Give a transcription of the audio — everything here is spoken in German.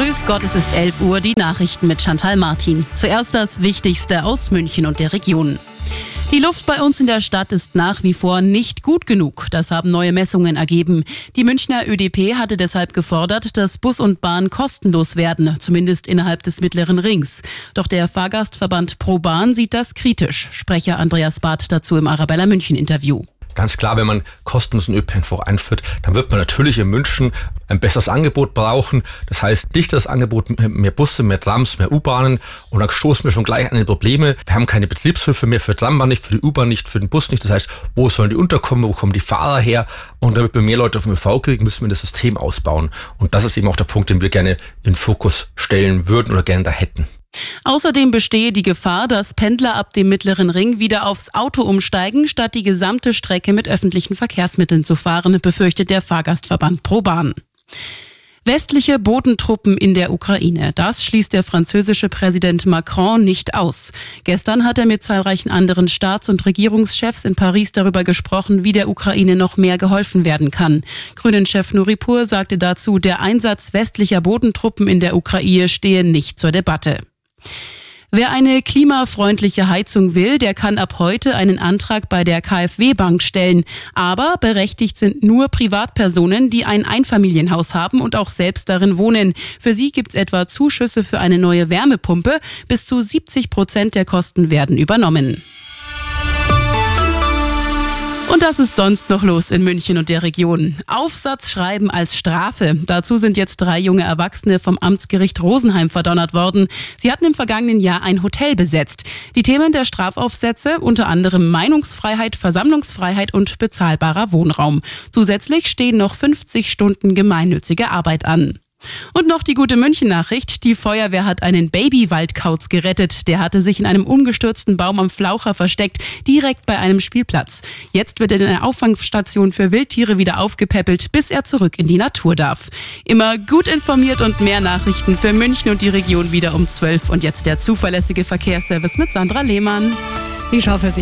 Grüß Gott, es ist 11 Uhr, die Nachrichten mit Chantal Martin. Zuerst das Wichtigste aus München und der Region. Die Luft bei uns in der Stadt ist nach wie vor nicht gut genug. Das haben neue Messungen ergeben. Die Münchner ÖDP hatte deshalb gefordert, dass Bus und Bahn kostenlos werden, zumindest innerhalb des mittleren Rings. Doch der Fahrgastverband Pro Bahn sieht das kritisch. Sprecher Andreas Barth dazu im Arabella München Interview. Ganz klar, wenn man kostenlosen ÖPNV einführt, dann wird man natürlich in München ein besseres Angebot brauchen. Das heißt, dichteres Angebot, mehr Busse, mehr Trams, mehr U-Bahnen. Und dann stoßen wir schon gleich an die Probleme. Wir haben keine Betriebshilfe mehr für Trambahn nicht, für die U-Bahn nicht, für den Bus nicht. Das heißt, wo sollen die unterkommen, wo kommen die Fahrer her? Und damit wir mehr Leute auf dem ÖV kriegen, müssen wir das System ausbauen. Und das ist eben auch der Punkt, den wir gerne in Fokus stellen würden oder gerne da hätten. Außerdem bestehe die Gefahr, dass Pendler ab dem mittleren Ring wieder aufs Auto umsteigen, statt die gesamte Strecke mit öffentlichen Verkehrsmitteln zu fahren, befürchtet der Fahrgastverband ProBahn. Westliche Bodentruppen in der Ukraine. Das schließt der französische Präsident Macron nicht aus. Gestern hat er mit zahlreichen anderen Staats- und Regierungschefs in Paris darüber gesprochen, wie der Ukraine noch mehr geholfen werden kann. Grünen-Chef Nuripur sagte dazu, der Einsatz westlicher Bodentruppen in der Ukraine stehe nicht zur Debatte. Wer eine klimafreundliche Heizung will, der kann ab heute einen Antrag bei der KfW-Bank stellen. Aber berechtigt sind nur Privatpersonen, die ein Einfamilienhaus haben und auch selbst darin wohnen. Für sie gibt es etwa Zuschüsse für eine neue Wärmepumpe. Bis zu 70 Prozent der Kosten werden übernommen. Und das ist sonst noch los in München und der Region. Aufsatz schreiben als Strafe. Dazu sind jetzt drei junge Erwachsene vom Amtsgericht Rosenheim verdonnert worden. Sie hatten im vergangenen Jahr ein Hotel besetzt. Die Themen der Strafaufsätze unter anderem Meinungsfreiheit, Versammlungsfreiheit und bezahlbarer Wohnraum. Zusätzlich stehen noch 50 Stunden gemeinnützige Arbeit an. Und noch die gute München-Nachricht. Die Feuerwehr hat einen Baby-Waldkauz gerettet. Der hatte sich in einem umgestürzten Baum am Flaucher versteckt, direkt bei einem Spielplatz. Jetzt wird er in einer Auffangstation für Wildtiere wieder aufgepäppelt, bis er zurück in die Natur darf. Immer gut informiert und mehr Nachrichten für München und die Region wieder um 12. Und jetzt der zuverlässige Verkehrsservice mit Sandra Lehmann. Die Schau für Sie.